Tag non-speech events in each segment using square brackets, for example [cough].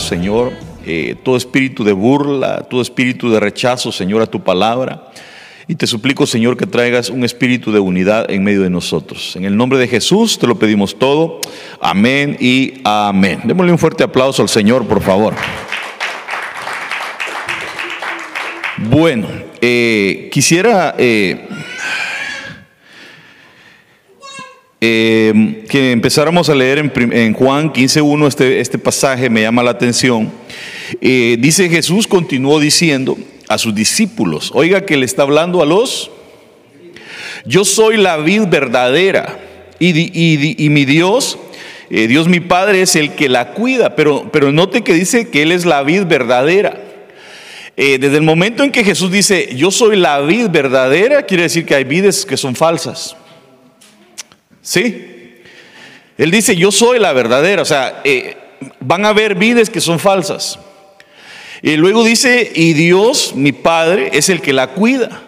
Señor, eh, todo espíritu de burla, todo espíritu de rechazo, Señor, a tu palabra. Y te suplico, Señor, que traigas un espíritu de unidad en medio de nosotros. En el nombre de Jesús te lo pedimos todo. Amén y amén. Démosle un fuerte aplauso al Señor, por favor. Bueno, eh, quisiera eh, eh, que empezáramos a leer en, Juan 15.1, este, este pasaje me llama la atención. dice Jesús, continuó diciendo a sus discípulos, oiga que le está hablando a los, yo soy la vid verdadera y, mi Dios, Dios mi Padre es el que la cuida, pero, pero note que dice que Él es la vid verdadera. Eh, desde el momento en que Jesús dice, yo soy la vid verdadera, quiere decir que hay vides que son falsas. ¿Sí? Él dice, yo soy la verdadera, o sea, eh, van a haber vides que son falsas. Y luego dice, y Dios, mi Padre, es el que la cuida.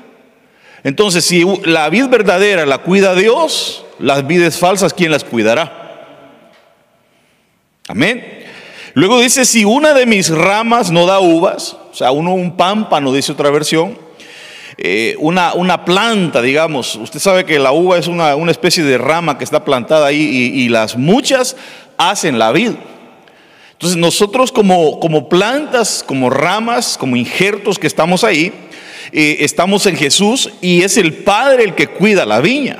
Entonces, si la vid verdadera la cuida Dios, las vides falsas, ¿quién las cuidará? Amén. Luego dice, si una de mis ramas no da uvas, o sea, uno un pámpano, dice otra versión, eh, una, una, planta, digamos, usted sabe que la uva es una, especie de rama que está plantada ahí y, las muchas hacen la vid. Entonces nosotros como, como plantas, como ramas, como injertos que estamos ahí, eh, estamos en Jesús y es el Padre el que cuida la viña.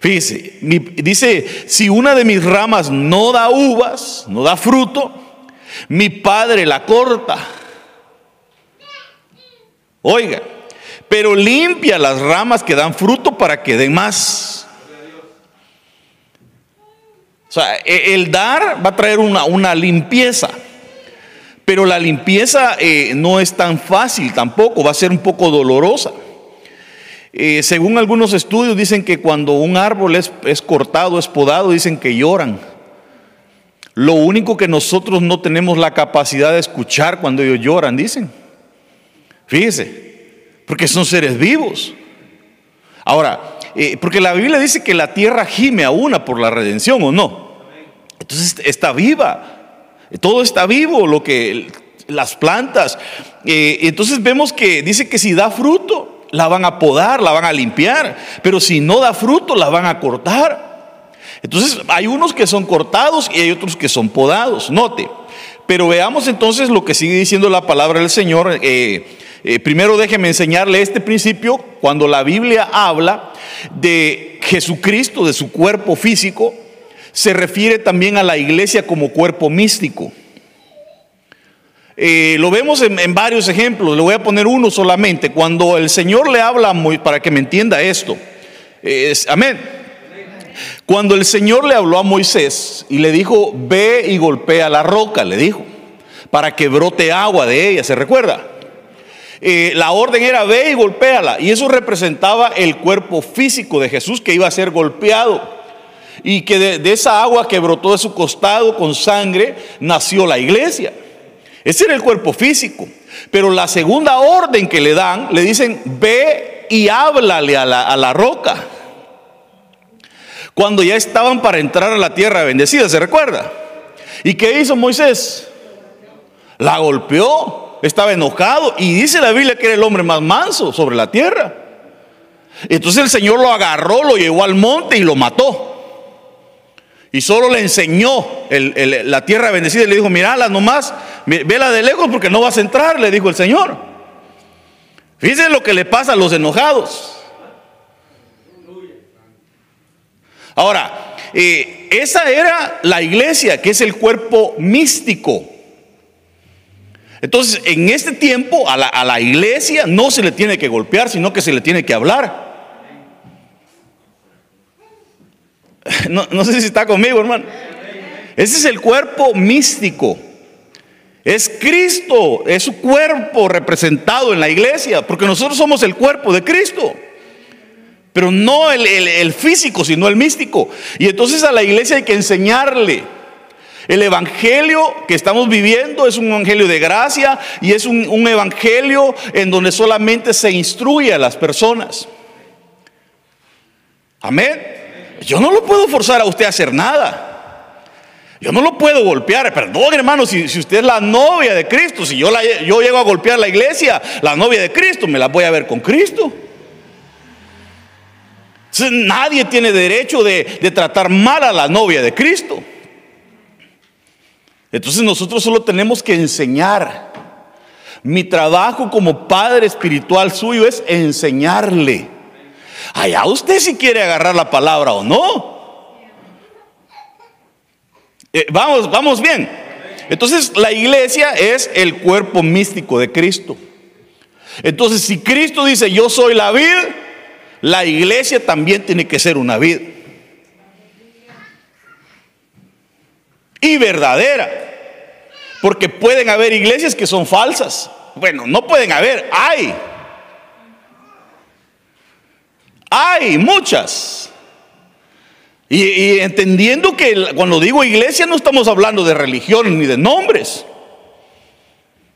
Fíjese, dice, si una de mis ramas no da uvas, no da fruto, mi padre la corta. Oiga, pero limpia las ramas que dan fruto para que den más. O sea, e, el dar va a traer una, una limpieza. Pero la limpieza eh, no es tan fácil tampoco, va a ser un poco dolorosa. Eh, según algunos estudios dicen que cuando un árbol es, es cortado, es podado, dicen que lloran. Lo único que nosotros no tenemos la capacidad de escuchar cuando ellos lloran, dicen. Fíjese, porque son seres vivos. Ahora, eh, porque la Biblia dice que la tierra gime a una por la redención, ¿o no? Entonces está viva. Todo está vivo, lo que las plantas. Eh, entonces vemos que dice que si da fruto, la van a podar, la van a limpiar, pero si no da fruto, la van a cortar. Entonces hay unos que son cortados y hay otros que son podados, note. Pero veamos entonces lo que sigue diciendo la palabra del Señor. Eh, eh, primero déjeme enseñarle este principio. Cuando la Biblia habla de Jesucristo, de su cuerpo físico, se refiere también a la iglesia como cuerpo místico. Eh, lo vemos en, varios ejemplos, le voy a poner uno solamente. Cuando el Señor le habla, para que me entienda esto, amén. Cuando el Señor le habló a Moisés y le dijo, ve y golpea la roca, le dijo, para que brote agua de ella, ¿se recuerda? Eh, la orden era ve y golpéala. Y eso representaba el cuerpo físico de Jesús que iba a ser golpeado. Y que de, esa agua que brotó de su costado con sangre nació la iglesia. Ese era el cuerpo físico. Pero la segunda orden que le dan, le dicen, ve y háblale a la, a la roca cuando ya estaban para entrar a la tierra bendecida, ¿se recuerda? ¿Y qué hizo Moisés? La golpeó, estaba enojado y dice la Biblia que era el hombre más manso sobre la tierra. Entonces el Señor lo agarró, lo llevó al monte y lo mató. Y solo le enseñó la tierra bendecida y le dijo, mirala nomás, vela de lejos porque no vas a entrar, le dijo el Señor. Fíjense lo que le pasa a los enojados. Ahora, eh, esa era la iglesia, que es el cuerpo místico. Entonces, en este tiempo a la, iglesia no se le tiene que golpear, sino que se le tiene que hablar. [laughs] No, no, sé si está conmigo, hermano. Ese es el cuerpo místico. Es Cristo, es su cuerpo representado en la iglesia, porque nosotros somos el cuerpo de Cristo. Pero no el, físico, sino el místico. Y entonces a la iglesia hay que enseñarle. El evangelio que estamos viviendo es un evangelio de gracia y es un, evangelio en donde solamente se instruye a las personas. Amén. Yo no lo puedo forzar a usted a hacer nada. Yo no lo puedo golpear. Perdón, hermano, si, usted es la novia de Cristo, si yo, yo llego a golpear la iglesia, la novia de Cristo, me la voy a ver con Cristo. nadie tiene derecho de, de tratar mal a la novia de Cristo. Entonces nosotros solo tenemos que enseñar. Mi trabajo como padre espiritual suyo es enseñarle. Allá usted si quiere agarrar la palabra o no. Eh, vamos, vamos bien. Entonces la iglesia es el cuerpo místico de Cristo. Entonces si Cristo dice yo soy la vid, la iglesia también tiene que ser una vid. Y verdadera. Porque pueden haber iglesias que son falsas. Bueno, no pueden haber, hay. Hay muchas. Y, entendiendo que cuando digo iglesia no estamos hablando de religión ni de nombres.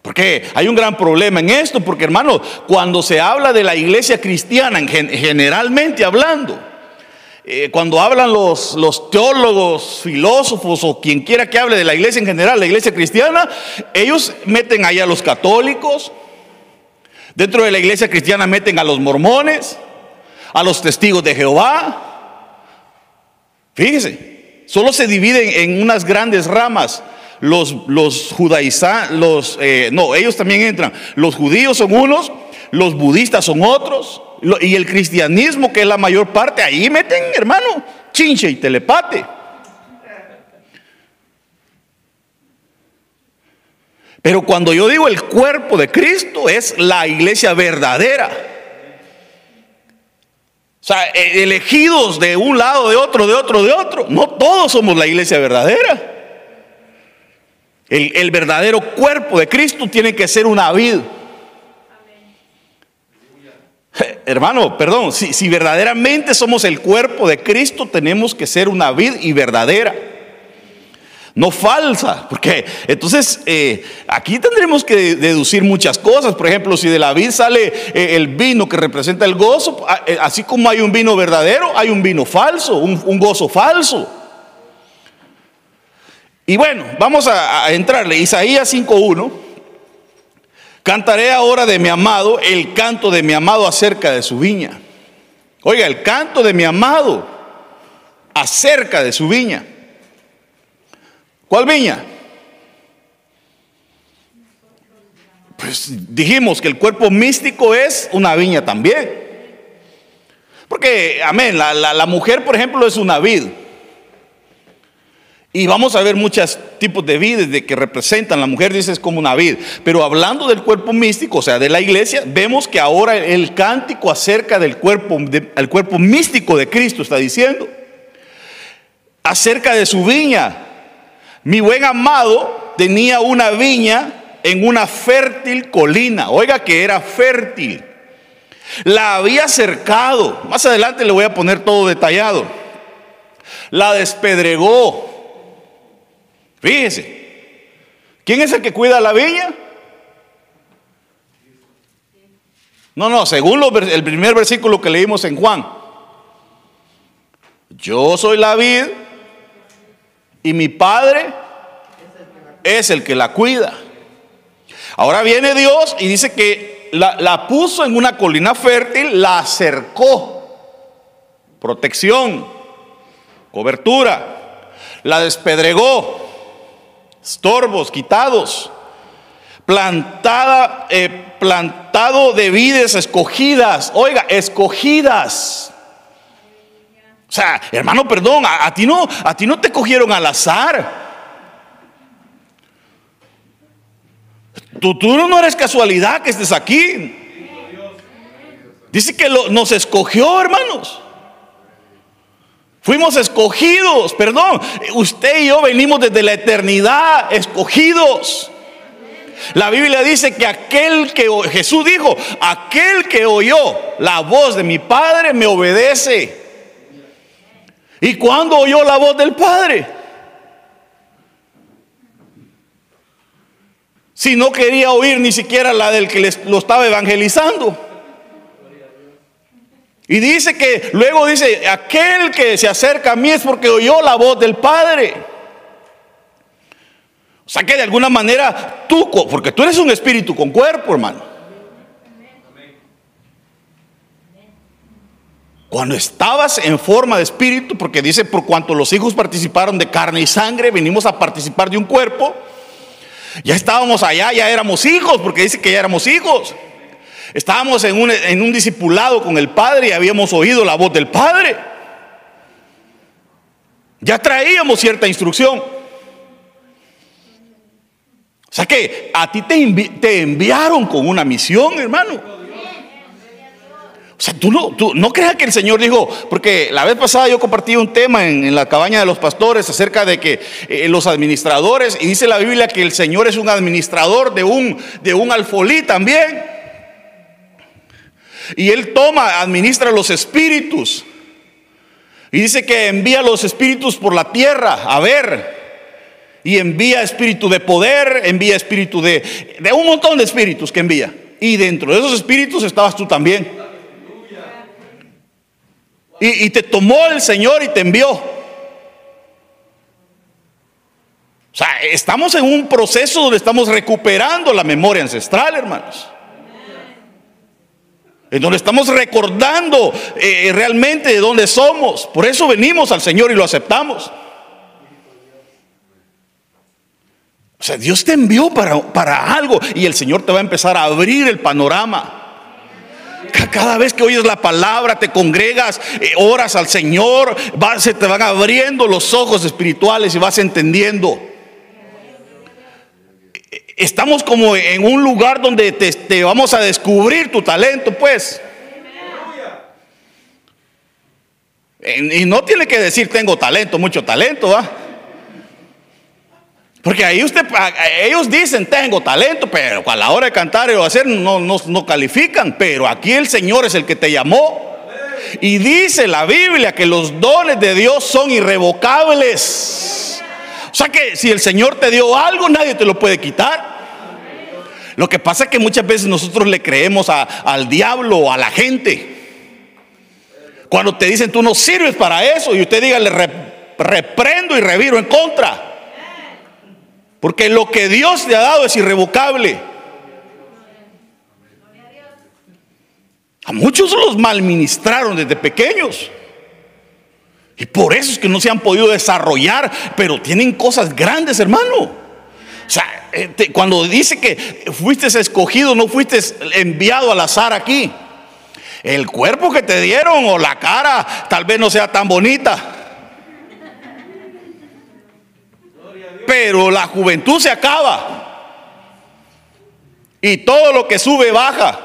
Porque hay un gran problema en esto, porque hermano, cuando se habla de la iglesia cristiana, generalmente hablando, eh, cuando hablan los, teólogos, filósofos o quien quiera que hable de la iglesia en general, la iglesia cristiana, ellos meten ahí a los católicos, dentro de la iglesia cristiana meten a los mormones, a los testigos de Jehová, Fíjese, solo se dividen en unas grandes ramas. Los, los los, eh, no, ellos también entran. Los judíos son unos, los budistas son otros, y el cristianismo, que es la mayor parte, ahí meten, hermano, chinche y telepate. Pero cuando yo digo el cuerpo de Cristo, es la iglesia verdadera. O sea, e, elegidos de un lado, de otro, de otro, de otro. No todos somos la iglesia verdadera. El, verdadero cuerpo de Cristo tiene que ser una vid. [laughs] Hermano, perdón, si, verdaderamente somos el cuerpo de Cristo, tenemos que ser una vid y verdadera no falsa, porque entonces eh, aquí tendremos que deducir muchas cosas. Por ejemplo, si de la vid sale eh, el vino que representa el gozo, ah, eh, así como hay un vino verdadero, hay un vino falso, un, gozo falso. Y bueno, vamos a, a entrarle. Isaías 5.1. Cantaré ahora de mi amado el canto de mi amado acerca de su viña. Oiga, el canto de mi amado acerca de su viña. ¿Cuál viña? Pues dijimos que el cuerpo místico es una viña también. Porque, amén, la, mujer, por ejemplo, es una vid. Y vamos a ver muchos tipos de vides de que representan. La mujer dice es como una vid. Pero hablando del cuerpo místico, o sea, de la iglesia, vemos que ahora el cántico acerca del cuerpo, del cuerpo místico de Cristo está diciendo. Acerca de su viña, mi buen amado tenía una viña en una fértil colina. Oiga que era fértil. La había cercado. Más adelante le voy a poner todo detallado. La despedregó. Fíjese. ¿Quién es el que cuida la viña? No, no, según el primer versículo que leímos en Juan. Yo soy la vid y mi padre es el que la cuida. Ahora viene Dios y dice que la, puso en una colina fértil, la acercó. Protección, cobertura. La despedregó, estorbos quitados. Plantada, eh, plantado de vides escogidas. Oiga, escogidas. O sea, hermano, perdón, a, ti no, a ti no te cogieron al azar. Tú, tú no eres casualidad que estés aquí. Dice que nos escogió, hermanos. Fuimos escogidos, perdón. Usted y yo venimos desde la eternidad, escogidos. La Biblia dice que aquel que Jesús dijo, aquel que oyó la voz de mi Padre me obedece. ¿Y cuándo oyó la voz del Padre? Si no quería oír ni siquiera la del que lo estaba evangelizando. Y dice que, luego dice, aquel que se acerca a mí es porque oyó la voz del Padre. O sea que de alguna manera tú, porque tú eres un espíritu con cuerpo, hermano. Cuando estabas en forma de espíritu, porque dice, por cuanto los hijos participaron de carne y sangre, venimos a participar de un cuerpo. Ya estábamos allá, ya éramos hijos, porque dice que ya éramos hijos. Estábamos en un, en un discipulado con el Padre y habíamos oído la voz del Padre. Ya traíamos cierta instrucción. O sea que a ti te, te enviaron con una misión, hermano. O sea, tú no, tú no creas que el Señor dijo, porque la vez pasada yo compartí un tema en, la cabaña de los pastores acerca de que eh, los administradores, y dice la Biblia que el Señor es un administrador de un, de un alfolí también. Y Él toma, administra los espíritus. Y dice que envía los espíritus por la tierra a ver. Y envía espíritu de poder, envía espíritu de, de un montón de espíritus que envía. Y dentro de esos espíritus estabas tú también. Y, te tomó el Señor y te envió. O sea, estamos en un proceso donde estamos recuperando la memoria ancestral, hermanos. En donde estamos recordando eh, realmente de dónde somos. Por eso venimos al Señor y lo aceptamos. O sea, Dios te envió para, para algo y el Señor te va a empezar a abrir el panorama. Cada vez que oyes la palabra, te congregas, eh, oras al Señor, se te van abriendo los ojos espirituales y vas entendiendo. Estamos como en un lugar donde te, vamos a descubrir tu talento, pues. Y no tiene que decir tengo talento, mucho talento, ¿va? Porque ahí usted, ellos dicen, tengo talento, pero a la hora de cantar o hacer no, no, no califican. Pero aquí el Señor es el que te llamó. Y dice la Biblia que los dones de Dios son irrevocables. O sea que si el Señor te dio algo, nadie te lo puede quitar. Lo que pasa es que muchas veces nosotros le creemos al diablo o a la gente. Cuando te dicen tú no sirves para eso y usted diga le reprendo y reviro en contra. Porque lo que Dios te ha dado es irrevocable. A muchos los malministraron desde pequeños. Y por eso es que no se han podido desarrollar, pero tienen cosas grandes, hermano. O sea, eh, cuando dice que fuiste escogido, no fuiste enviado al azar aquí. El cuerpo que te dieron o la cara tal vez no sea tan bonita. pero la juventud se acaba. Y todo lo que sube baja.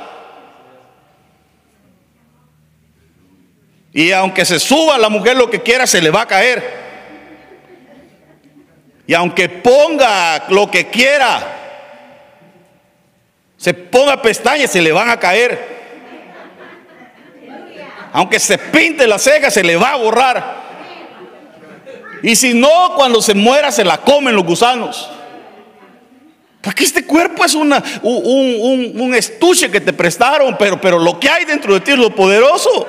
Y aunque se suba la mujer lo que quiera, se le va a caer. Y aunque ponga lo que quiera, se ponga pestañas, se le van a caer. Aunque se pinte la ceja, se le va a borrar. Y si no, cuando se muera se la comen los gusanos. Porque este cuerpo es una, un, estuche que te prestaron, pero, pero lo que hay dentro de ti es lo poderoso.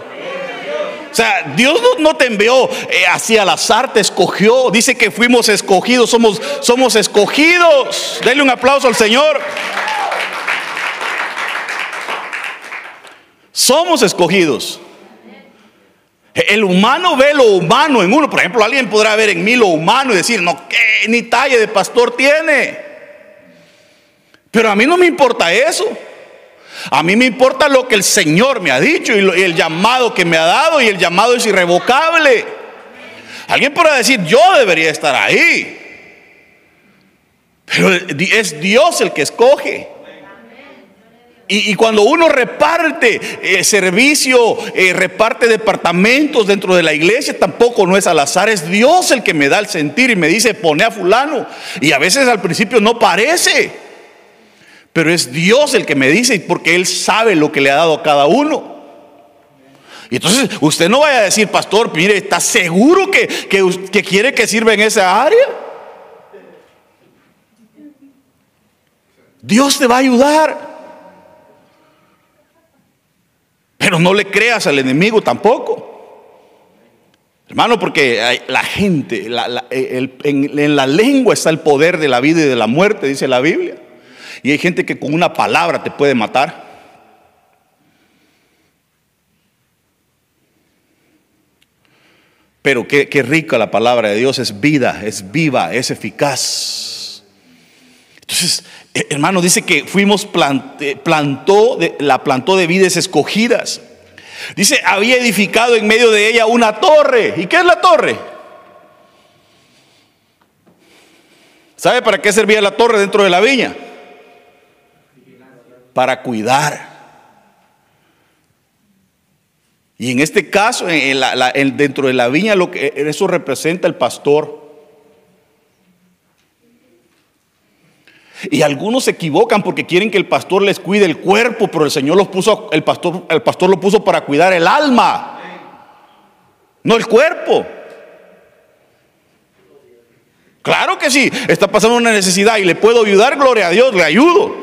O sea, Dios no, te envió eh, así al azar, te escogió. Dice que fuimos escogidos, somos, somos escogidos. Denle un aplauso al Señor. Somos escogidos. El humano ve lo humano en uno. Por ejemplo, alguien podrá ver en mí lo humano y decir, no, ¿qué ni talla de pastor tiene? Pero a mí no me importa eso. A mí me importa lo que el Señor me ha dicho y, el llamado que me ha dado y el llamado es irrevocable. Alguien podrá decir, yo debería estar ahí. Pero es Dios el que escoge. Y, cuando uno reparte eh, servicio, eh, reparte departamentos dentro de la iglesia, tampoco no es al azar, es Dios el que me da el sentir y me dice, pone a fulano. Y a veces al principio no parece, pero es Dios el que me dice, porque Él sabe lo que le ha dado a cada uno. Y entonces usted no vaya a decir, pastor, mire, ¿está seguro que, que quiere que sirva en esa área? Dios te va a ayudar. Pero no le creas al enemigo tampoco. Hermano, porque la gente, en, la lengua está el poder de la vida y de la muerte, dice la Biblia. Y hay gente que con una palabra te puede matar. Pero qué, rica la palabra de Dios, es vida, es viva, es eficaz. Entonces, eh, hermano, dice que fuimos plantó, la plantó de vides escogidas. Dice, había edificado en medio de ella una torre. ¿Y qué es la torre? ¿Sabe para qué servía la torre dentro de la viña? Para cuidar. Y en este caso, dentro de la viña, lo que eso representa el pastor. Y algunos se equivocan porque quieren que el pastor les cuide el cuerpo, pero el Señor los puso, el pastor, el pastor lo puso para cuidar el alma, no el cuerpo. Claro que sí, está pasando una necesidad y le puedo ayudar, gloria a Dios, le ayudo.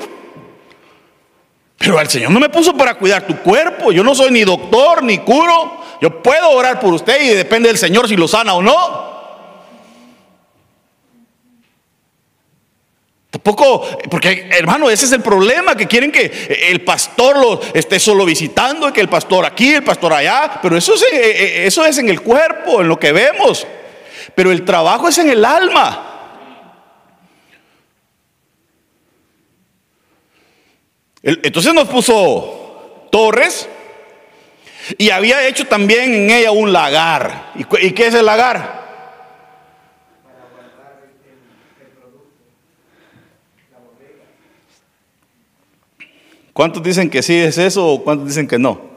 Pero el Señor no me puso para cuidar tu cuerpo. Yo no soy ni doctor ni curo. Yo puedo orar por usted y depende del Señor si lo sana o no. Tampoco, porque hermano, ese es el problema, que quieren que el pastor lo esté solo visitando, que el pastor aquí, el pastor allá, pero eso es, eh, eh, eso es en el cuerpo, en lo que vemos, pero el trabajo es en el alma. Entonces nos puso torres y había hecho también en ella un lagar. ¿Y qué es el lagar? ¿Cuántos dicen que sí es eso o cuántos dicen que no?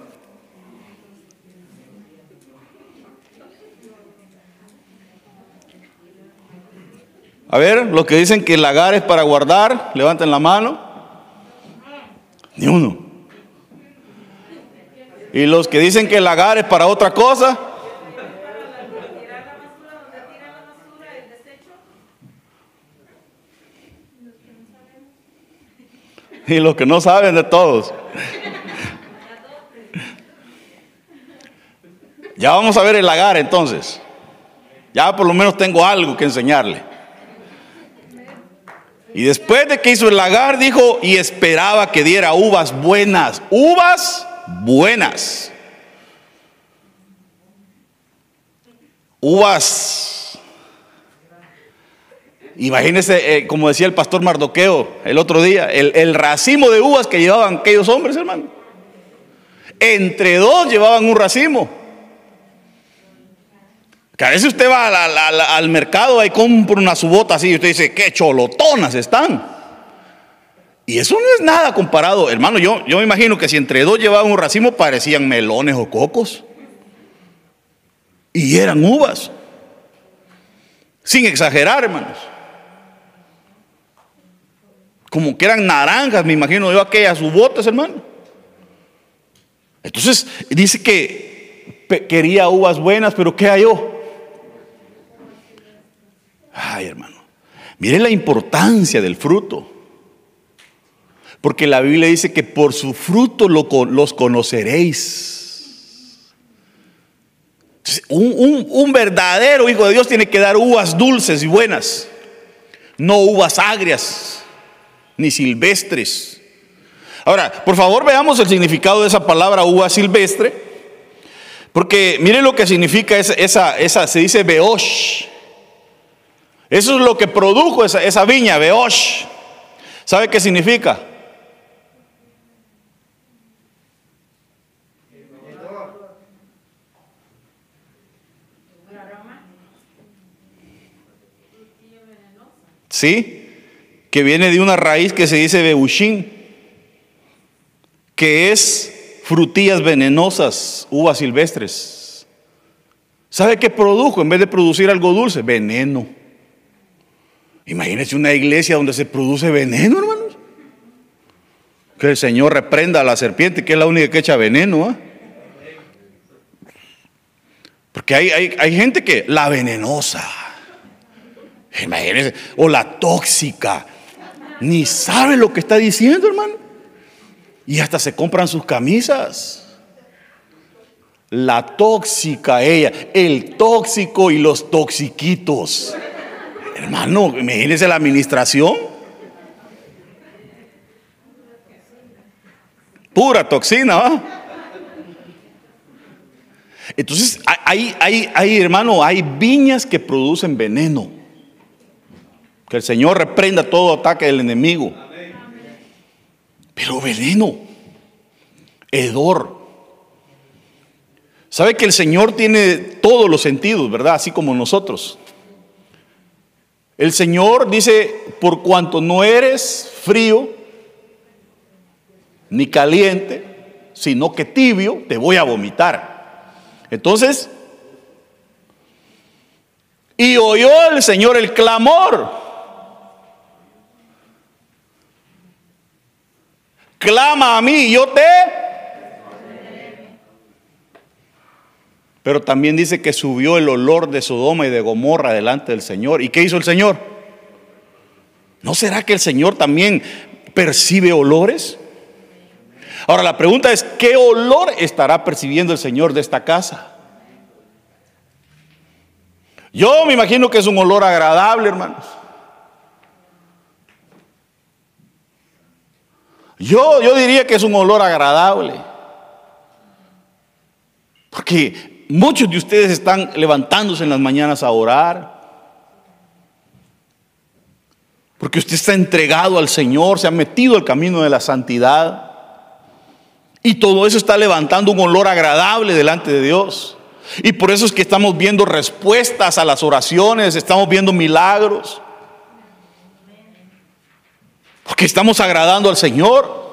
A ver, los que dicen que el lagar es para guardar, levanten la mano. Ni uno. Y los que dicen que el lagar es para otra cosa. y los que no saben de todos. Ya vamos a ver el lagar entonces. Ya por lo menos tengo algo que enseñarle. Y después de que hizo el lagar, dijo, y esperaba que diera uvas buenas. Uvas buenas. Uvas Imagínense, eh, como decía el pastor Mardoqueo el otro día, el, racimo de uvas que llevaban aquellos hombres, hermano. Entre dos llevaban un racimo. A veces usted va al mercado y compra una subota así y usted dice, qué cholotonas están. Y eso no es nada comparado, hermano. Yo, yo me imagino que si entre dos llevaban un racimo parecían melones o cocos. Y eran uvas. Sin exagerar, hermanos como que eran naranjas, me imagino yo aquellas botas, hermano. Entonces dice que quería uvas buenas, pero ¿qué halló? Ay, hermano, mire la importancia del fruto. Porque la Biblia dice que por su fruto los conoceréis. Un, verdadero hijo de Dios tiene que dar uvas dulces y buenas, no uvas agrias ni silvestres. Ahora, por favor veamos el significado de esa palabra uva silvestre, porque mire lo que significa esa, esa, se dice beosh. Eso es lo que produjo esa, esa viña, beosh. ¿Sabe qué significa? ¿Sí? que viene de una raíz que se dice beushín, que es frutillas venenosas, uvas silvestres. ¿Sabe qué produjo? En vez de producir algo dulce, veneno. Imagínense una iglesia donde se produce veneno, hermanos. Que el Señor reprenda a la serpiente, que es la única que echa veneno. ¿ah? Porque hay, hay, hay gente que, la venenosa, imagínense, o la tóxica, ni sabe lo que está diciendo, hermano. Y hasta se compran sus camisas. La tóxica ella, el tóxico y los toxiquitos. Hermano, imagínese la administración. Pura toxina, ¿va? Entonces, hay, hay, hay, hermano, hay viñas que producen veneno. Que el Señor reprenda todo ataque del enemigo. Pero veneno, hedor. Sabe que el Señor tiene todos los sentidos, ¿verdad? Así como nosotros. El Señor dice, por cuanto no eres frío ni caliente, sino que tibio, te voy a vomitar. Entonces, y oyó el Señor el clamor. Clama a mí, yo te Pero también dice que subió el olor de Sodoma y de Gomorra delante del Señor. ¿Y qué hizo el Señor? ¿No será que el Señor también percibe olores? Ahora la pregunta es, ¿qué olor estará percibiendo el Señor de esta casa? Yo me imagino que es un olor agradable, hermanos. Yo, yo diría que es un olor agradable. Porque Muchos de ustedes están levantándose en las mañanas a orar. Porque usted está entregado al Señor, se ha metido al camino de la santidad. Y todo eso está levantando un olor agradable delante de Dios. Y por eso es que estamos viendo respuestas a las oraciones, estamos viendo milagros. Porque estamos agradando al Señor.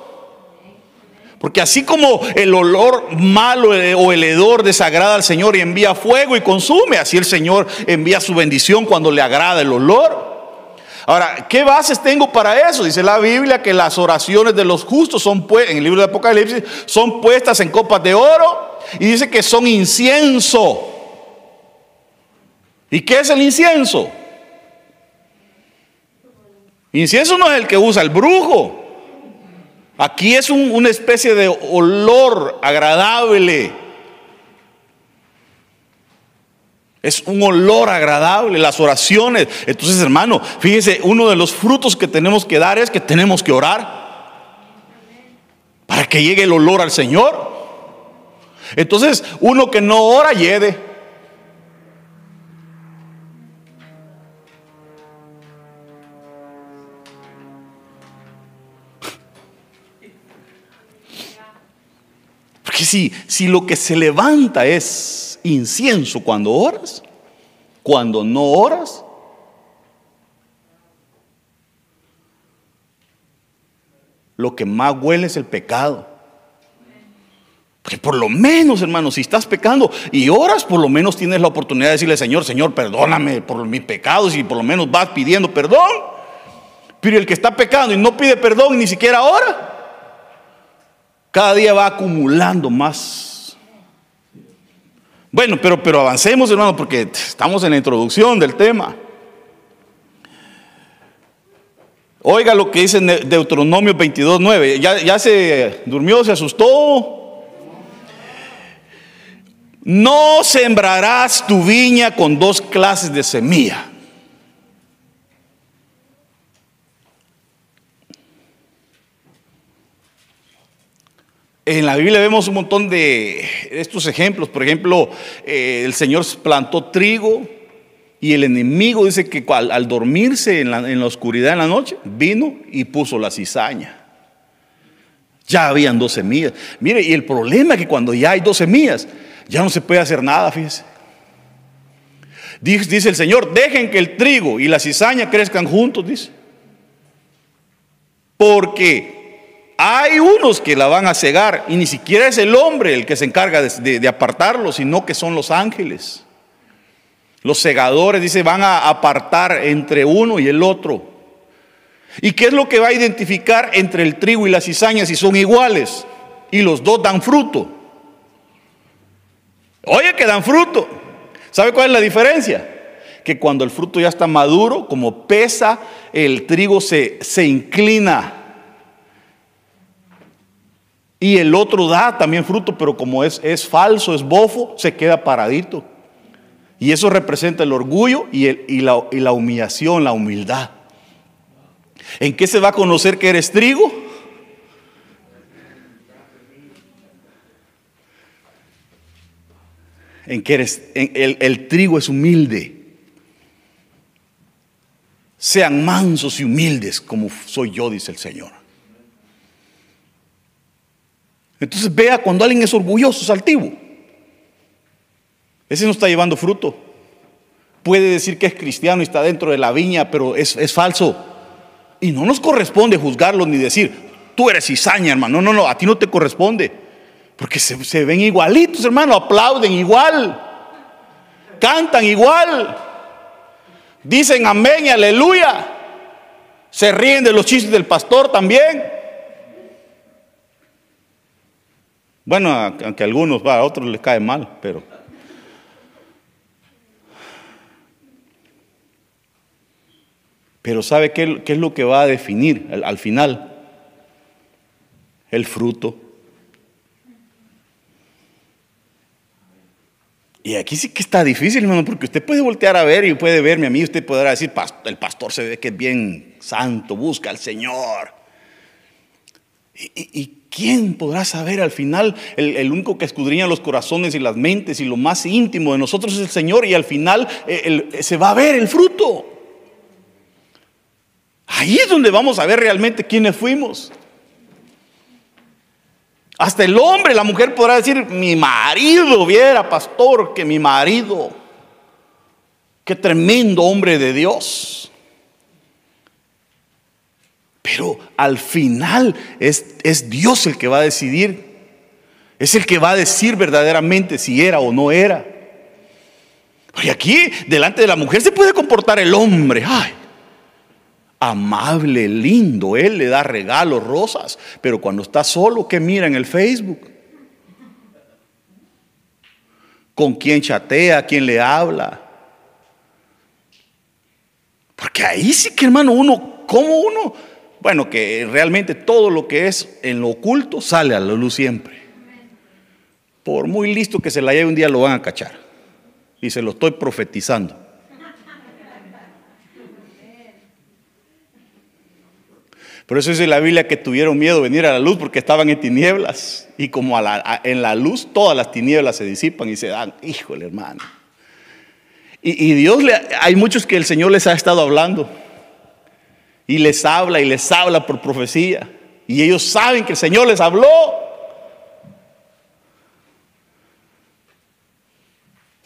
Porque así como el olor malo eh, o el hedor desagrada al Señor y envía fuego y consume, así el Señor envía su bendición cuando le agrada el olor. Ahora, ¿qué bases tengo para eso? Dice la Biblia que las oraciones de los justos son en el libro de Apocalipsis son puestas en copas de oro y dice que son incienso. ¿Y qué es el incienso? Incienso no es el que usa el brujo. Aquí es una especie de olor agradable. Es un olor agradable, las oraciones. Entonces, hermano, fíjese, uno de los frutos que tenemos que dar es que tenemos que orar para que llegue el olor al Señor. Entonces, uno que no ora, lleve. Si, si lo que se levanta es incienso cuando oras, cuando no oras, lo que más huele es el pecado. Porque por lo menos, hermano, si estás pecando y oras, por lo menos tienes la oportunidad de decirle, Señor, Señor, perdóname por mis pecados y por lo menos vas pidiendo perdón. Pero el que está pecando y no pide perdón ni siquiera ora, cada día va acumulando más. Bueno, pero, pero avancemos, hermano, porque estamos en la introducción del tema. Oiga lo que dice Deuteronomio 22.9. ¿Ya, ya se durmió, se asustó. No sembrarás tu viña con dos clases de semilla. En la Biblia vemos un montón de estos ejemplos. Por ejemplo, eh, el Señor plantó trigo y el enemigo dice que al, dormirse en la, oscuridad en la noche, vino y puso la cizaña. Ya habían dos semillas. Mire, y el problema es que cuando ya hay dos semillas, ya no se puede hacer nada, fíjese. Dice, dice el Señor, dejen que el trigo y la cizaña crezcan juntos, dice. Porque hay unos que la van a cegar y ni siquiera es el hombre el que se encarga de, apartarlo, sino que son los ángeles. Los segadores, dice, van a apartar entre uno y el otro. ¿Y qué es lo que va a identificar entre el trigo y la cizaña si son iguales y los dos dan fruto? Oye, que dan fruto. ¿Sabe cuál es la diferencia? Que cuando el fruto ya está maduro, como pesa, el trigo se, se inclina Y el otro da también fruto, pero como es, es falso, es bofo, se queda paradito. Y eso representa el orgullo y, la, humillación, la humildad. ¿En qué se va a conocer que eres trigo? En que eres, el trigo es humilde. Sean mansos y humildes como soy yo, dice el Señor. Entonces vea cuando alguien es orgulloso, es altivo. Ese no está llevando fruto. Puede decir que es cristiano y está dentro de la viña, pero es, es falso. Y no nos corresponde juzgarlo ni decir, tú eres cizaña, hermano. No, no, a ti no te corresponde. Porque se, se ven igualitos, hermano, aplauden igual, cantan igual, dicen amén y aleluya, se ríen de los chistes del pastor también. Bueno, aunque a algunos, a otros les cae mal, pero... Pero ¿sabe qué, es lo que va a definir al, al final? El fruto. Y aquí sí que está difícil, hermano, porque usted puede voltear a ver y puede verme a mí, usted podrá decir, el pastor se ve que es bien santo, busca al Señor. ¿Y, y, y quién podrá saber al final? El, único que escudriña los corazones y las mentes y lo más íntimo de nosotros es el Señor y al final el, el, se va a ver el fruto. Ahí es donde vamos a ver realmente quiénes fuimos. Hasta el hombre, la mujer podrá decir, mi marido, viera, pastor, que mi marido, qué tremendo hombre de Dios. Pero al final es, es, Dios el que va a decidir, es el que va a decir verdaderamente si era o no era. Y aquí, delante de la mujer, se puede comportar el hombre. Ay, amable, lindo, él le da regalos, rosas, pero cuando está solo, ¿qué mira en el Facebook? ¿Con quién chatea? ¿Quién le habla? Porque ahí sí que hermano, uno, ¿cómo uno? Bueno, que realmente todo lo que es en lo oculto sale a la luz siempre. Por muy listo que se la lleve un día lo van a cachar. Y se lo estoy profetizando. Por eso dice la Biblia que tuvieron miedo de venir a la luz porque estaban en tinieblas. Y como en la luz todas las tinieblas se disipan y se dan, híjole hermano. Y, y Dios, le, hay muchos que el Señor les ha estado hablando. Y les habla y les habla por profecía. Y ellos saben que el Señor les habló.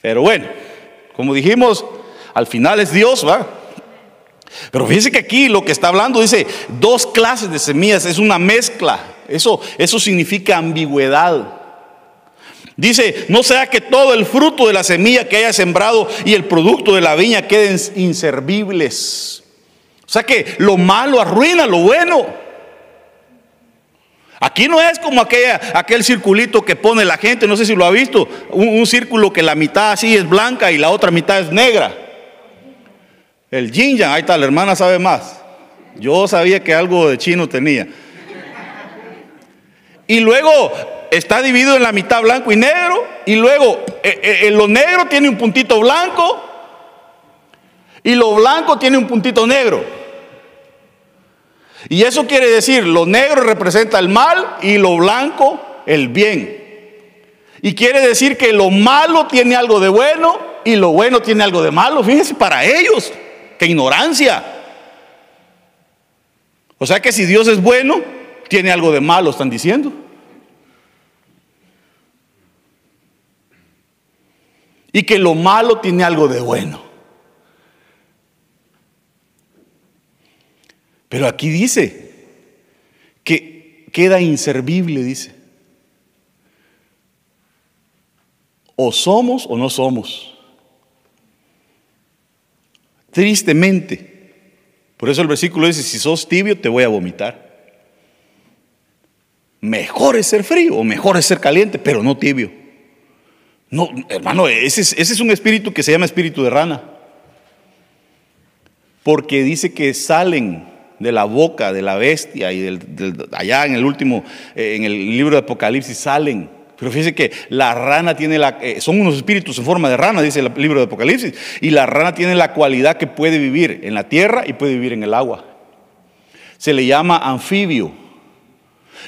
Pero bueno, como dijimos, al final es Dios, ¿va? Pero fíjense que aquí lo que está hablando dice dos clases de semillas, es una mezcla. Eso, eso significa ambigüedad. Dice, no sea que todo el fruto de la semilla que haya sembrado y el producto de la viña queden inservibles. O sea que lo malo arruina lo bueno. Aquí no es como aquel circulito que pone la gente, no sé si lo ha visto, un, círculo que la mitad así es blanca y la otra mitad es negra. El yin yang, ahí está, la hermana sabe más. Yo sabía que algo de chino tenía. Y luego está dividido en la mitad blanco y negro. Y luego eh, eh, lo negro tiene un puntito blanco. Y lo blanco tiene un puntito negro. Y eso quiere decir, lo negro representa el mal y lo blanco el bien. Y quiere decir que lo malo tiene algo de bueno y lo bueno tiene algo de malo. Fíjense, para ellos ignorancia. O sea que si Dios es bueno, tiene algo de malo, están diciendo. Y que lo malo tiene algo de bueno. Pero aquí dice que queda inservible, dice. O somos o no somos. Tristemente. Por eso el versículo dice, si sos tibio te voy a vomitar. Mejor es ser frío o mejor es ser caliente, pero no tibio. No, hermano, ese es, ese es un espíritu que se llama espíritu de rana. Porque dice que salen de la boca de la bestia y allá en el último, eh, en el libro de Apocalipsis salen. Pero fíjese que la rana tiene la, eh, son unos espíritus en forma de rana, dice el libro de Apocalipsis, y la rana tiene la cualidad que puede vivir en la tierra y puede vivir en el agua. Se le llama anfibio.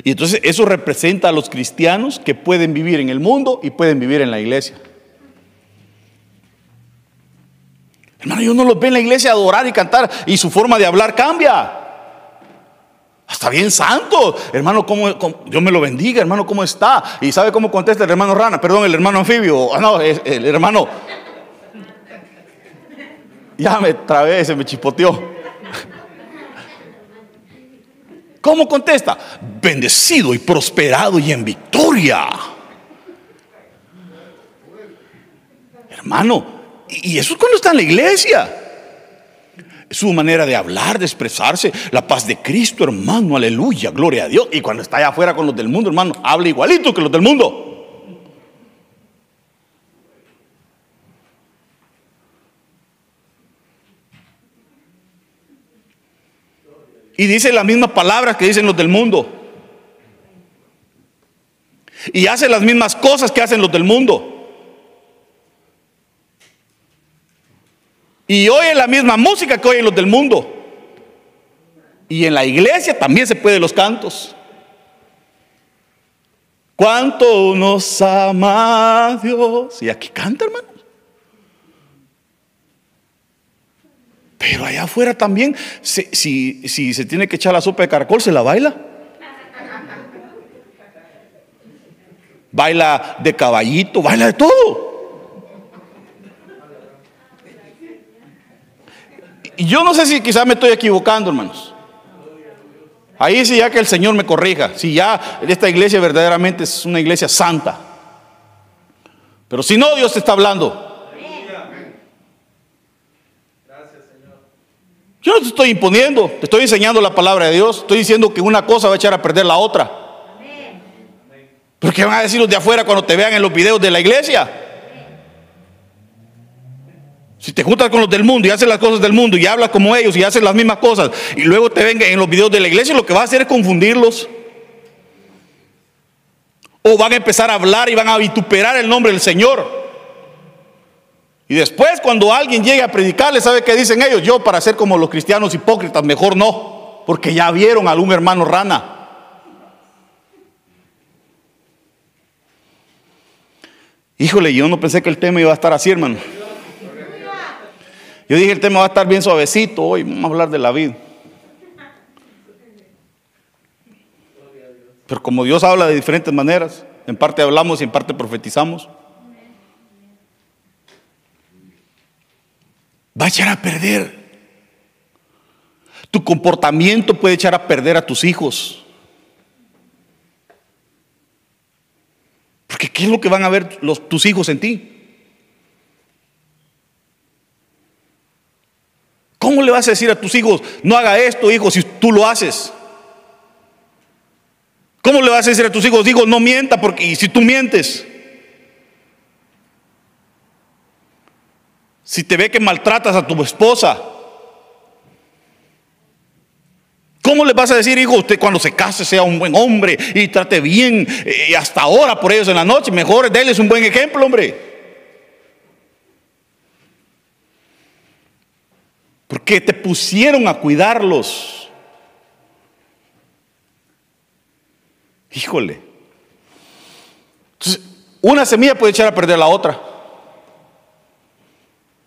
Y entonces eso representa a los cristianos que pueden vivir en el mundo y pueden vivir en la iglesia. Hermano, yo no los ve en la iglesia adorar y cantar y su forma de hablar cambia. Está bien santo. Hermano, ¿cómo, Dios me lo bendiga, hermano, ¿cómo está? Y sabe cómo contesta el hermano Rana, perdón, el hermano anfibio. Ah, no, el hermano. Ya me trabé, me chipoteó. ¿Cómo contesta? Bendecido y prosperado y en victoria. Hermano, y eso es cuando está en la iglesia. Su manera de hablar, de expresarse, la paz de Cristo, hermano, aleluya, gloria a Dios. Y cuando está allá afuera con los del mundo, hermano, habla igualito que los del mundo. Y dice las mismas palabras que dicen los del mundo. Y hace las mismas cosas que hacen los del mundo. Y oye la misma música que oyen los del mundo. Y en la iglesia también se puede los cantos. ¿Cuánto nos ama Dios? Y aquí canta, hermano. Pero allá afuera también, si, si se tiene que echar la sopa de caracol, se la baila. Baila de caballito, baila de todo. Yo no sé si quizás me estoy equivocando, hermanos. Ahí sí ya que el Señor me corrija. Si ya esta iglesia verdaderamente es una iglesia santa. Pero si no, Dios te está hablando. Yo no te estoy imponiendo, te estoy enseñando la palabra de Dios. Estoy diciendo que una cosa va a echar a perder la otra. Porque van a decir los de afuera cuando te vean en los videos de la iglesia. Si te juntas con los del mundo y haces las cosas del mundo y hablas como ellos y haces las mismas cosas y luego te ven en los videos de la iglesia, lo que va a hacer es confundirlos. O van a empezar a hablar y van a vituperar el nombre del Señor. Y después cuando alguien llegue a predicarle, ¿sabe qué dicen ellos? Yo para ser como los cristianos hipócritas, mejor no, porque ya vieron a algún hermano rana. Híjole, yo no pensé que el tema iba a estar así, hermano. Yo dije, el tema va a estar bien suavecito hoy, vamos a hablar de la vida. Pero como Dios habla de diferentes maneras, en parte hablamos y en parte profetizamos, va a echar a perder. Tu comportamiento puede echar a perder a tus hijos. Porque ¿qué es lo que van a ver los, tus hijos en ti? ¿Cómo le vas a decir a tus hijos, no haga esto, hijo, si tú lo haces? ¿Cómo le vas a decir a tus hijos, hijo, no mienta, porque si tú mientes? Si te ve que maltratas a tu esposa, ¿Cómo le vas a decir, hijo, usted cuando se case sea un buen hombre y trate bien y eh, hasta ahora por ellos en la noche? Mejor déles un buen ejemplo, hombre. Porque te pusieron a cuidarlos. Híjole. Entonces, una semilla puede echar a perder la otra.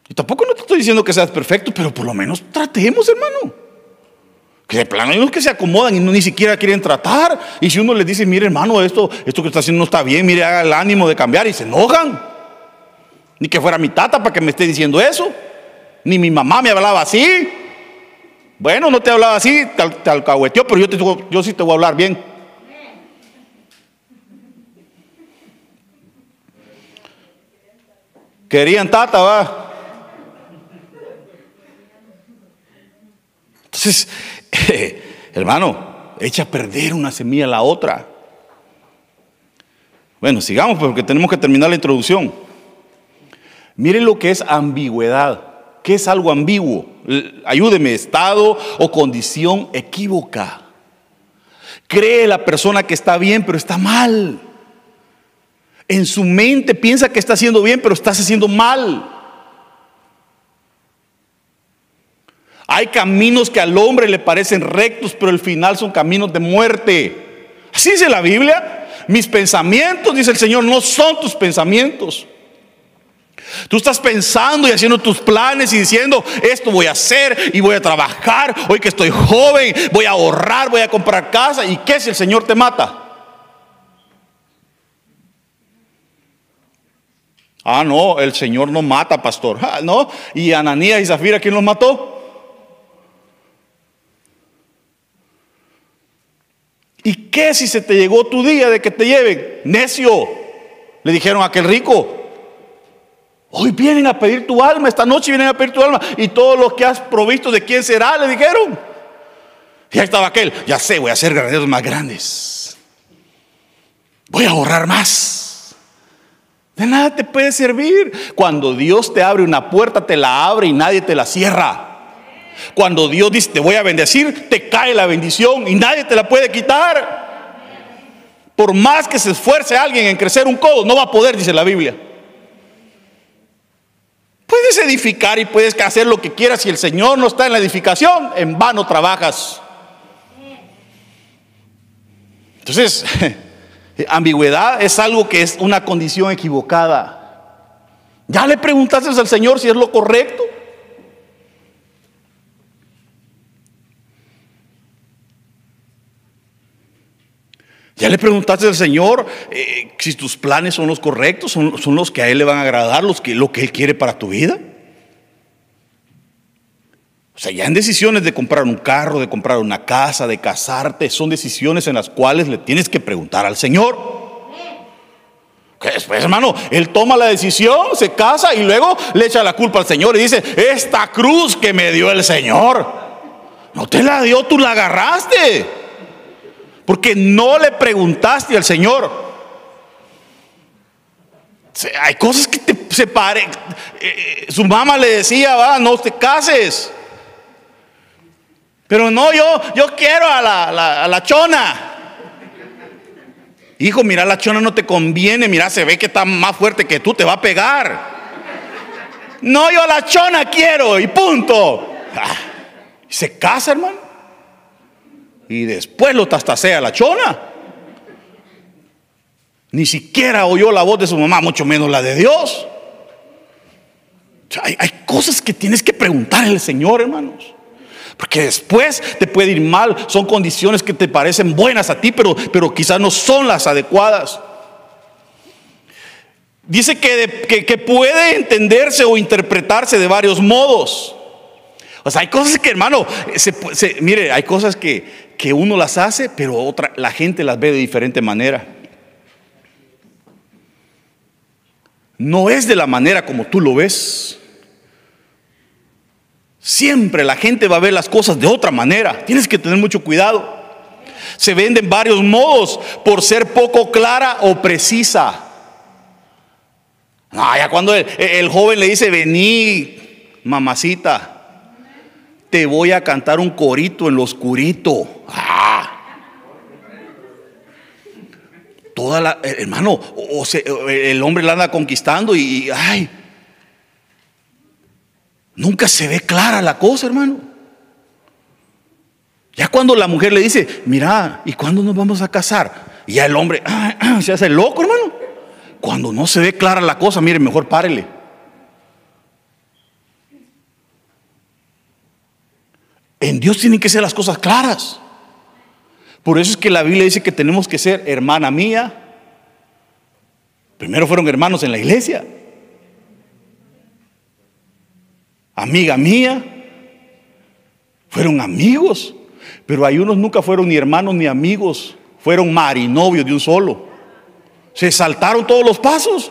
Y tampoco no te estoy diciendo que seas perfecto, pero por lo menos tratemos, hermano. Que de plano hay unos que se acomodan y no ni siquiera quieren tratar. Y si uno les dice, mire hermano, esto, esto que está haciendo no está bien, mire, haga el ánimo de cambiar y se enojan. Ni que fuera mi tata para que me esté diciendo eso. Ni mi mamá me hablaba así. Bueno, no te hablaba así, te, alcahueteó, pero yo, te, yo sí te voy a hablar bien. Querían tata, va. Entonces, [laughs] hermano, echa a perder una semilla a la otra. Bueno, sigamos porque tenemos que terminar la introducción. Miren lo que es ambigüedad. ¿Qué es algo ambiguo? Ayúdeme, estado o condición equívoca. Cree la persona que está bien, pero está mal. En su mente piensa que está haciendo bien, pero estás haciendo mal. Hay caminos que al hombre le parecen rectos, pero al final son caminos de muerte. Así dice la Biblia. Mis pensamientos, dice el Señor, no son tus pensamientos. Tú estás pensando y haciendo tus planes y diciendo, esto voy a hacer y voy a trabajar, hoy que estoy joven, voy a ahorrar, voy a comprar casa. ¿Y qué si el Señor te mata? Ah, no, el Señor no mata, pastor. Ah, no, y Ananías y Zafira, ¿quién los mató? ¿Y qué si se te llegó tu día de que te lleven? Necio, le dijeron a aquel rico. Hoy vienen a pedir tu alma, esta noche vienen a pedir tu alma. Y todo lo que has provisto, ¿de quién será? Le dijeron. Y ahí estaba aquel, ya sé, voy a hacer graneros más grandes. Voy a ahorrar más. De nada te puede servir. Cuando Dios te abre una puerta, te la abre y nadie te la cierra. Cuando Dios dice, te voy a bendecir, te cae la bendición y nadie te la puede quitar. Por más que se esfuerce alguien en crecer un codo, no va a poder, dice la Biblia. Puedes edificar y puedes hacer lo que quieras. Si el Señor no está en la edificación, en vano trabajas. Entonces, [laughs] ambigüedad es algo que es una condición equivocada. ¿Ya le preguntaste al Señor si es lo correcto? ¿Ya le preguntaste al Señor eh, si tus planes son los correctos, son, los que a Él le van a agradar, los que, lo que Él quiere para tu vida? O sea, ya en decisiones de comprar un carro, de comprar una casa, de casarte, son decisiones en las cuales le tienes que preguntar al Señor. Que después, hermano, Él toma la decisión, se casa y luego le echa la culpa al Señor y dice, esta cruz que me dio el Señor, no te la dio, tú la agarraste. Porque no le preguntaste al Señor. Hay cosas que te separen. Eh, su mamá le decía, va, no te cases. Pero no, yo, yo quiero a la, a la chona. Hijo, mira, la chona no te conviene. Mira, se ve que está más fuerte que tú, te va a pegar. No, yo a la chona quiero y punto. Ah, se casa, hermano y después lo tastasea la chona. Ni siquiera oyó la voz de su mamá, mucho menos la de Dios. hay, cosas que tienes que preguntar al Señor, hermanos. Porque después te puede ir mal. Son condiciones que te parecen buenas a ti, pero, pero quizás no son las adecuadas. Dice que, que puede entenderse o interpretarse de varios modos. Hay cosas que, hermano, mire, hay cosas que, que uno las hace, pero otra, la gente las ve de diferente manera. No es de la manera como tú lo ves. Siempre la gente va a ver las cosas de otra manera. Tienes que tener mucho cuidado. Se venden varios modos por ser poco clara o precisa. No, ya cuando el joven le dice, vení, mamacita, te voy a cantar un corito en lo oscurito. Ah. Toda la, eh, hermano, o, el hombre la anda conquistando y, ay, nunca se ve clara la cosa, hermano. Ya cuando la mujer le dice, mira, ¿y cuándo nos vamos a casar? Y ya el hombre [clears throat] se hace loco, hermano. Cuando no se ve clara la cosa, mire, mejor párele. En Dios tienen que ser las cosas claras. Por eso es que la Biblia dice que tenemos que ser hermana mía. Primero fueron hermanos en la iglesia. Amiga mía. Fueron amigos. Pero hay unos nunca fueron ni hermanos ni amigos. Fueron marinovios de un solo. Se saltaron todos los pasos.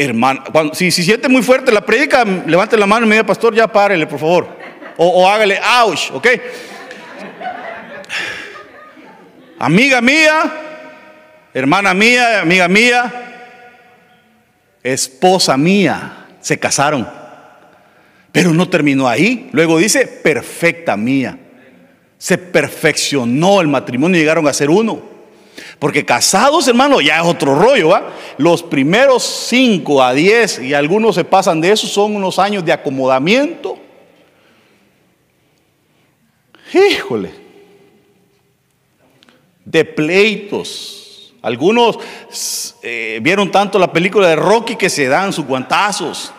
Hermano, si, si, siente muy fuerte la predica, levante la mano y me diga, pastor, ya párele, por favor. O, hágale, ouch, ¿ok? Amiga mía, hermana mía, amiga mía, esposa mía. se casaron. Pero no terminó ahí. Luego dice, perfecta mía. Se perfeccionó el matrimonio y llegaron a ser uno. Porque casados, hermano, ya es otro rollo, ¿va? Los primeros 5 a 10 y algunos se pasan de eso, son unos años de acomodamiento. Híjole. De pleitos. Algunos eh, vieron tanto la película de Rocky que se dan sus guantazos.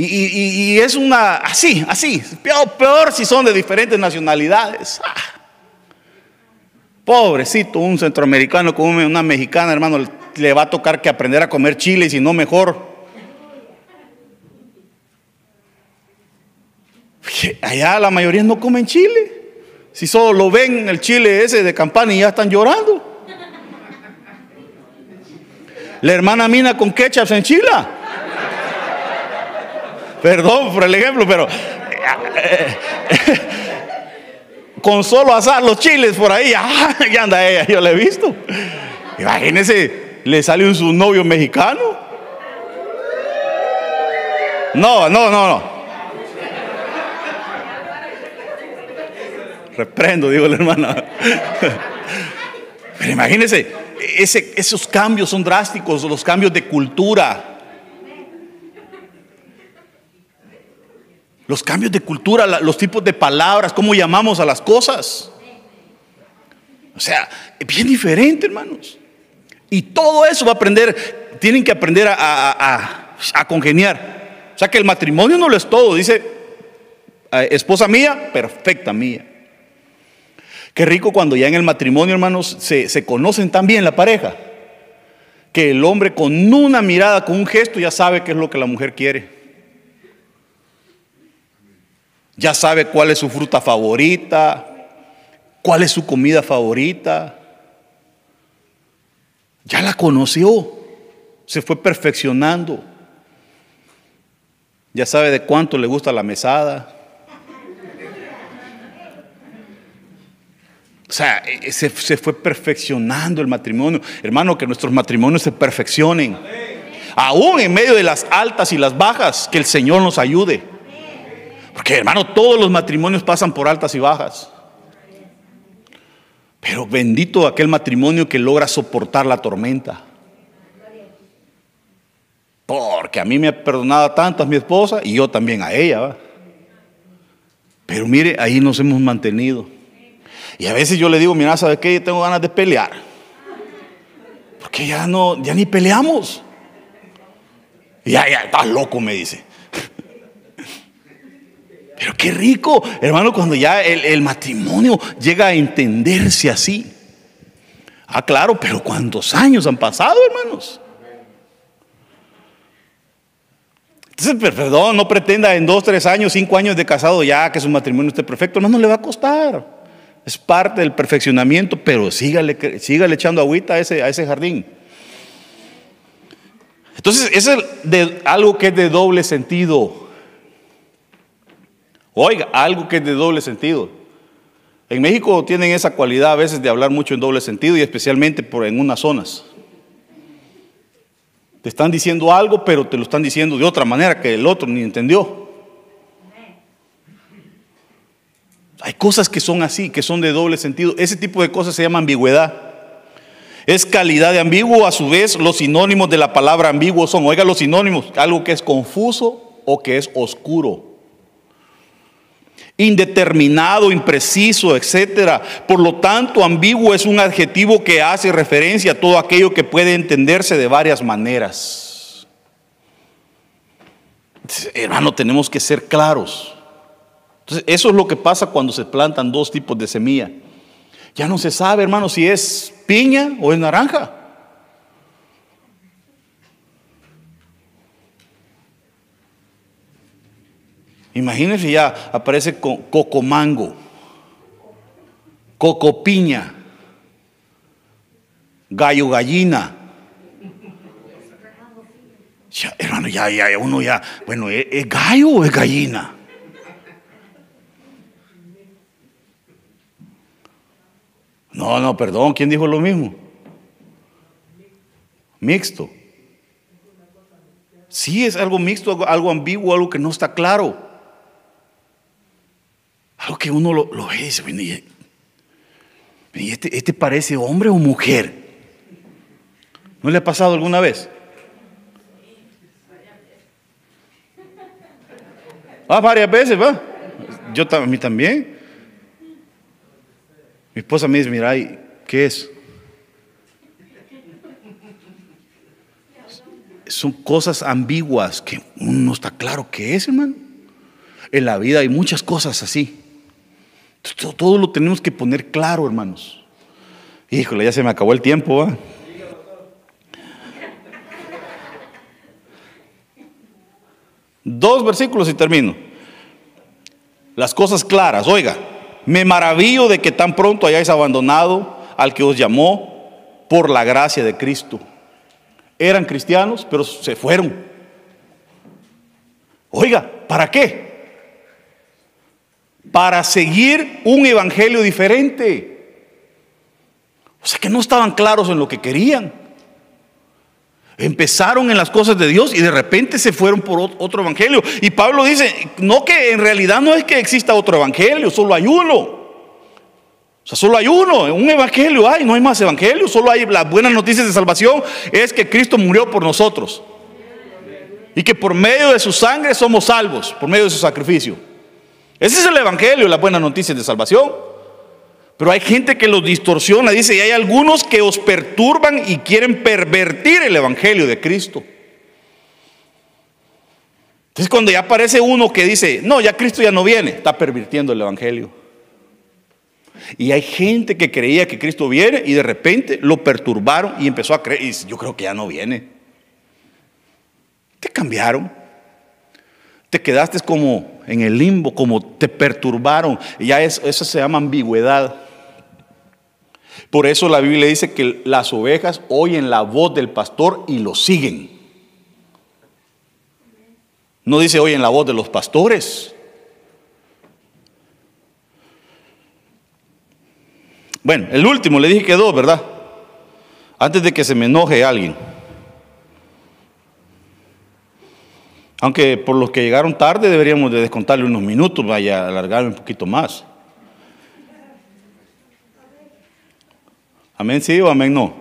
Y, es una, así, así, peor, peor, si son de diferentes nacionalidades. Ah. Pobrecito, un centroamericano con una mexicana, hermano, le va a tocar que aprender a comer chile y si no mejor. Allá la mayoría no comen chile. Si solo lo ven el chile ese de campana y ya están llorando. La hermana Mina con ketchup se enchila. Perdón por el ejemplo, pero eh, con solo asar los chiles por ahí, [laughs] ya anda ella, yo la he visto. Imagínense, le sale un su novio mexicano. No, no, no, no. Reprendo, digo la hermana. Pero imagínense, ese, esos cambios son drásticos, los cambios de cultura. Los cambios de cultura, los tipos de palabras, cómo llamamos a las cosas. O sea, es bien diferente, hermanos. Y todo eso va a aprender, tienen que aprender a, congeniar. O sea que el matrimonio no lo es todo, dice, esposa mía, perfecta mía. Qué rico cuando ya en el matrimonio, hermanos, se, se conocen tan bien la pareja, que el hombre con una mirada, con un gesto, ya sabe qué es lo que la mujer quiere. Ya sabe cuál es su fruta favorita, cuál es su comida favorita. Ya la conoció, se fue perfeccionando. Ya sabe de cuánto le gusta la mesada. O sea, e, e, se, se, fue perfeccionando el matrimonio. Hermano, que nuestros matrimonios se perfeccionen. Aún en medio de las altas y las bajas, que el Señor nos ayude. Hermano, todos los matrimonios pasan por altas y bajas. Pero bendito aquel matrimonio que logra soportar la tormenta. Porque a mí me ha perdonado tanto a mi esposa y yo también a ella. Pero mire, ahí nos hemos mantenido. Y a veces yo le digo, mira, ¿sabes qué? Yo tengo ganas de pelear. Porque ya no, ya ni peleamos. Ya, ya, estás loco, me dice. Pero qué rico, hermano, cuando ya el, matrimonio llega a entenderse así. Ah, claro, pero ¿cuántos años han pasado, hermanos? Entonces, perdón, no pretenda en dos, tres años, cinco años de casado ya que su matrimonio esté perfecto. No, no le va a costar. Es parte del perfeccionamiento, pero sígale, sígale echando agüita a ese, a ese jardín. Entonces, es de, algo que es de doble sentido. Oiga, algo que es de doble sentido. En México tienen esa cualidad a veces de hablar mucho en doble sentido y especialmente por en unas zonas. Te están diciendo algo, pero te lo están diciendo de otra manera que el otro ni entendió. Hay cosas que son así, que son de doble sentido. Ese tipo de cosas se llama ambigüedad. Es calidad de ambiguo, a su vez los sinónimos de la palabra ambiguo son, oiga los sinónimos, algo que es confuso o que es oscuro indeterminado, impreciso, etcétera. Por lo tanto, ambiguo es un adjetivo que hace referencia a todo aquello que puede entenderse de varias maneras. Hermano, tenemos que ser claros. Entonces, eso es lo que pasa cuando se plantan dos tipos de semilla. Ya no se sabe, hermano, si es piña o es naranja. Imagínense ya aparece con coco mango, coco piña, gallo gallina. hermano, ya, ya, uno ya, bueno, ¿es, gallo o es gallina? No, no, perdón, ¿quién dijo lo mismo? Mixto. Sí, es algo mixto, algo ambiguo, algo que no está claro. Algo que uno lo, lo ve y dice, y este, este parece hombre o mujer. ¿No le ha pasado alguna vez? Ah, varias veces, va. Yo a mí también. Mi esposa me dice, mira, ¿y ¿qué es? Son cosas ambiguas que uno no está claro qué es, hermano. En la vida hay muchas cosas así. Todo, lo tenemos que poner claro, hermanos. Híjole, ya se me acabó el tiempo. Dos versículos y termino. Las cosas claras. Oiga, me maravillo de que tan pronto hayáis abandonado al que os llamó por la gracia de Cristo. Eran cristianos, pero se fueron. Oiga, ¿para qué? Para seguir un evangelio diferente. O sea que no estaban claros en lo que querían. Empezaron en las cosas de Dios y de repente se fueron por ot- otro evangelio. Y Pablo dice, no que en realidad no es que exista otro evangelio, solo hay uno. O sea, solo hay uno, un evangelio hay, no hay más evangelio, solo hay las buenas noticias de salvación, es que Cristo murió por nosotros. Y que por medio de su sangre somos salvos, por medio de su sacrificio. Ese es el evangelio, las buenas noticias de salvación. Pero hay gente que los distorsiona, dice, y hay algunos que os perturban y quieren pervertir el Evangelio de Cristo. Entonces cuando ya aparece uno que dice, no, ya Cristo ya no viene, está pervirtiendo el Evangelio. Y hay gente que creía que Cristo viene y de repente lo perturbaron y empezó a creer, y dice, yo creo que ya no viene. Te cambiaron. Te quedaste como en el limbo, como te perturbaron. Y ya es, eso se llama ambigüedad. Por eso la Biblia dice que las ovejas oyen la voz del pastor y lo siguen. No dice oyen la voz de los pastores. Bueno, el último, le dije que dos, ¿verdad? Antes de que se me enoje alguien. Aunque por los que llegaron tarde deberíamos de descontarle unos minutos, vaya a alargarme un poquito más. Amén sí o amén no.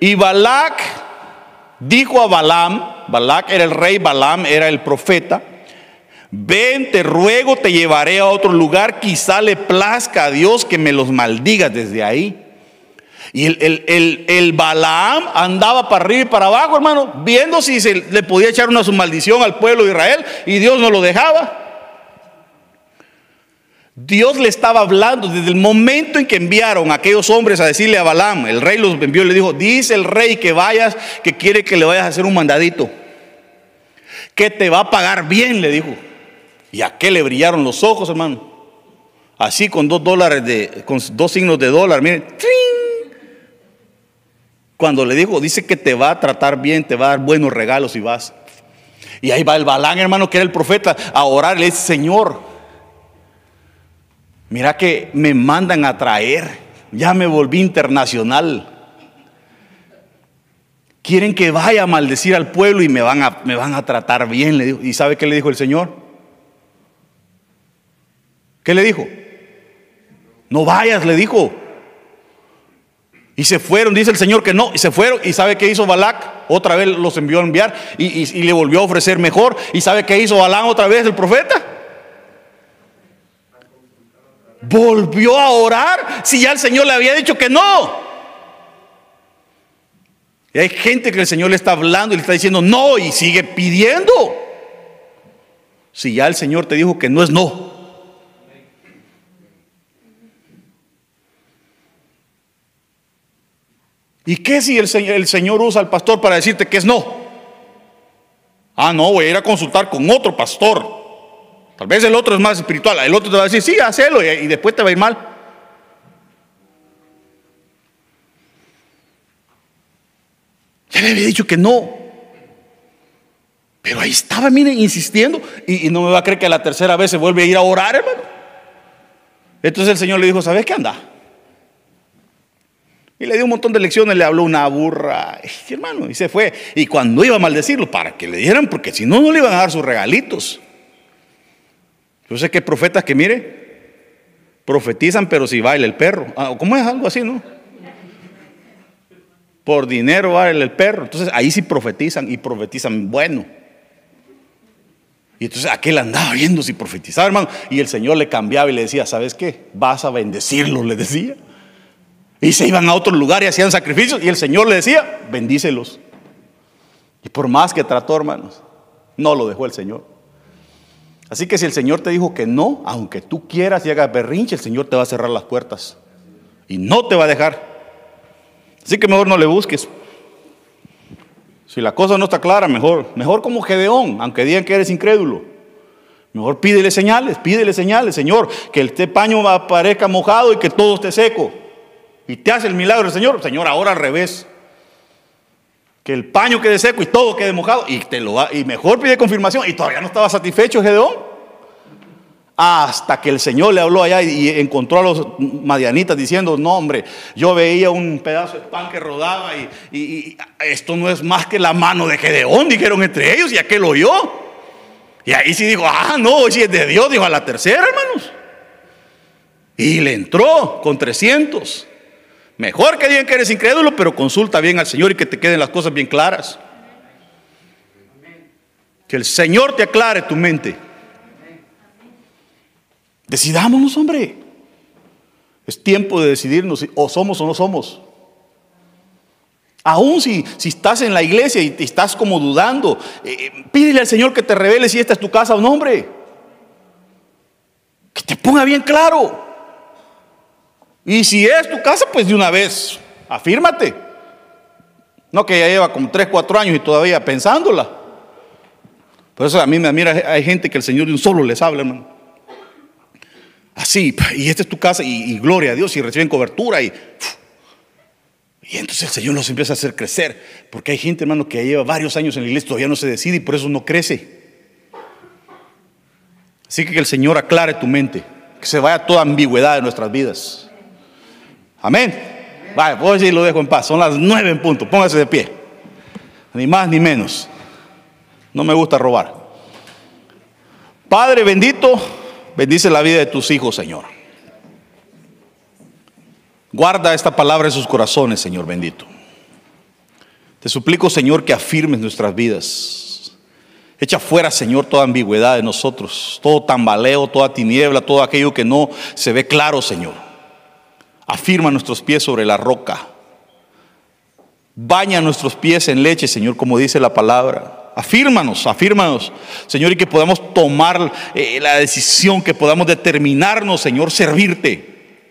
Y Balac dijo a Balaam, Balac era el rey, Balaam era el profeta, ven, te ruego, te llevaré a otro lugar, quizá le plazca a Dios que me los maldigas desde ahí. Y el, el, el, el Balaam andaba para arriba y para abajo, hermano, viendo si se le podía echar una su maldición al pueblo de Israel y Dios no lo dejaba. Dios le estaba hablando desde el momento en que enviaron a aquellos hombres a decirle a Balaam, el rey los envió y le dijo, dice el rey que vayas, que quiere que le vayas a hacer un mandadito, que te va a pagar bien, le dijo. Y a qué le brillaron los ojos, hermano. Así con dos dólares de, con dos signos de dólar, miren, ¡trin! Cuando le dijo, dice que te va a tratar bien, te va a dar buenos regalos y vas. Y ahí va el Balán, hermano, que era el profeta, a orar. Le Señor, mira que me mandan a traer. Ya me volví internacional. Quieren que vaya a maldecir al pueblo y me van a, me van a tratar bien. ¿Y sabe qué le dijo el Señor? ¿Qué le dijo? No vayas, le dijo. Y se fueron, dice el Señor que no, y se fueron. ¿Y sabe qué hizo Balac? Otra vez los envió a enviar y, y- le volvió a ofrecer mejor. ¿Y sabe qué hizo Balán otra vez el profeta? Volvió a orar si ya el Señor le había dicho que no. Y hay gente que el Señor le está hablando y le está diciendo no y sigue pidiendo. Si ya el Señor te dijo que no es no. ¿Y qué si el Señor, usa al pastor para decirte que es no? Ah, no, voy a ir a consultar con otro pastor. Tal vez el otro es más espiritual. El otro te va a decir, sí, hacelo y, después te va a ir mal. Ya le había dicho que no. Pero ahí estaba, miren, insistiendo. Y, no me va a creer que la tercera vez se vuelve a ir a orar, hermano. Entonces el Señor le dijo, ¿sabes qué anda? Y le dio un montón de lecciones, le habló una burra, hermano, y se fue. Y cuando iba a maldecirlo, para que le dieran, porque si no, no le iban a dar sus regalitos. Yo sé que profetas que, mire, profetizan, pero si baila el perro. Ah, ¿Cómo es algo así, no? Por dinero baila el perro. Entonces ahí sí profetizan y profetizan bueno. Y entonces aquel andaba viendo si profetizaba, hermano. Y el Señor le cambiaba y le decía, ¿sabes qué? Vas a bendecirlos, le decía. Y se iban a otro lugar y hacían sacrificios. Y el Señor le decía, bendícelos. Y por más que trató, hermanos, no lo dejó el Señor. Así que si el Señor te dijo que no, aunque tú quieras y hagas berrinche, el Señor te va a cerrar las puertas. Y no te va a dejar. Así que mejor no le busques. Si la cosa no está clara, mejor, mejor como Gedeón, aunque digan que eres incrédulo. Mejor pídele señales, pídele señales, Señor, que este paño aparezca mojado y que todo esté seco. Y te hace el milagro el Señor. Señor, ahora al revés. Que el paño quede seco y todo quede mojado. Y, te lo y mejor pide confirmación. Y todavía no estaba satisfecho Gedeón. Hasta que el Señor le habló allá y encontró a los madianitas diciendo, no hombre, yo veía un pedazo de pan que rodaba y, esto no es más que la mano de Gedeón, dijeron entre ellos, y aquel oyó. Y ahí sí dijo, ah, no, si es de Dios, dijo a la tercera, hermanos. Y le entró con 300. Mejor que digan que eres incrédulo, pero consulta bien al Señor y que te queden las cosas bien claras. Que el Señor te aclare tu mente. Decidámonos, hombre. Es tiempo de decidirnos o somos o no somos. Aún si, si estás en la iglesia y te estás como dudando, eh, pídele al Señor que te revele si esta es tu casa o no, hombre. Que te ponga bien claro. Y si es tu casa, pues de una vez, afírmate. No que ya lleva como 3, 4 años y todavía pensándola. Por eso a mí me admira, hay gente que el Señor de un solo les habla, hermano. Así, y esta es tu casa, y, gloria a Dios, y reciben cobertura, y, y entonces el Señor los empieza a hacer crecer, porque hay gente, hermano, que lleva varios años en la iglesia, todavía no se decide y por eso no crece. Así que que el Señor aclare tu mente, que se vaya toda ambigüedad de nuestras vidas. Amén. Vale, pues y lo dejo en paz. Son las nueve en punto. Póngase de pie. Ni más ni menos. No me gusta robar. Padre bendito. Bendice la vida de tus hijos, Señor. Guarda esta palabra en sus corazones, Señor bendito. Te suplico, Señor, que afirmes nuestras vidas. Echa fuera, Señor, toda ambigüedad de nosotros, todo tambaleo, toda tiniebla, todo aquello que no se ve claro, Señor. Afirma nuestros pies sobre la roca. Baña nuestros pies en leche, Señor, como dice la palabra. Afírmanos, afírmanos, Señor, y que podamos tomar eh, la decisión, que podamos determinarnos, Señor, servirte,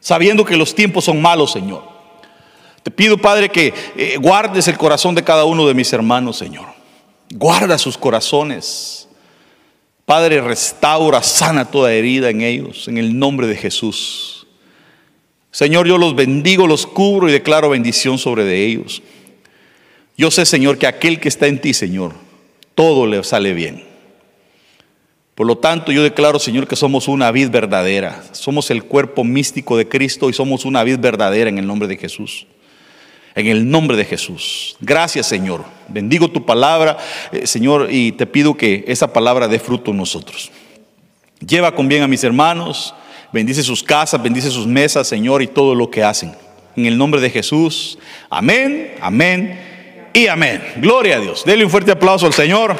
sabiendo que los tiempos son malos, Señor. Te pido, Padre, que eh, guardes el corazón de cada uno de mis hermanos, Señor. Guarda sus corazones. Padre, restaura, sana toda herida en ellos, en el nombre de Jesús. Señor, yo los bendigo, los cubro y declaro bendición sobre de ellos. Yo sé, Señor, que aquel que está en ti, Señor, todo le sale bien. Por lo tanto, yo declaro, Señor, que somos una vid verdadera. Somos el cuerpo místico de Cristo y somos una vid verdadera en el nombre de Jesús. En el nombre de Jesús. Gracias, Señor. Bendigo tu palabra, eh, Señor, y te pido que esa palabra dé fruto en nosotros. Lleva con bien a mis hermanos. Bendice sus casas, bendice sus mesas, Señor, y todo lo que hacen. En el nombre de Jesús. Amén, amén y amén. Gloria a Dios. Dele un fuerte aplauso al Señor.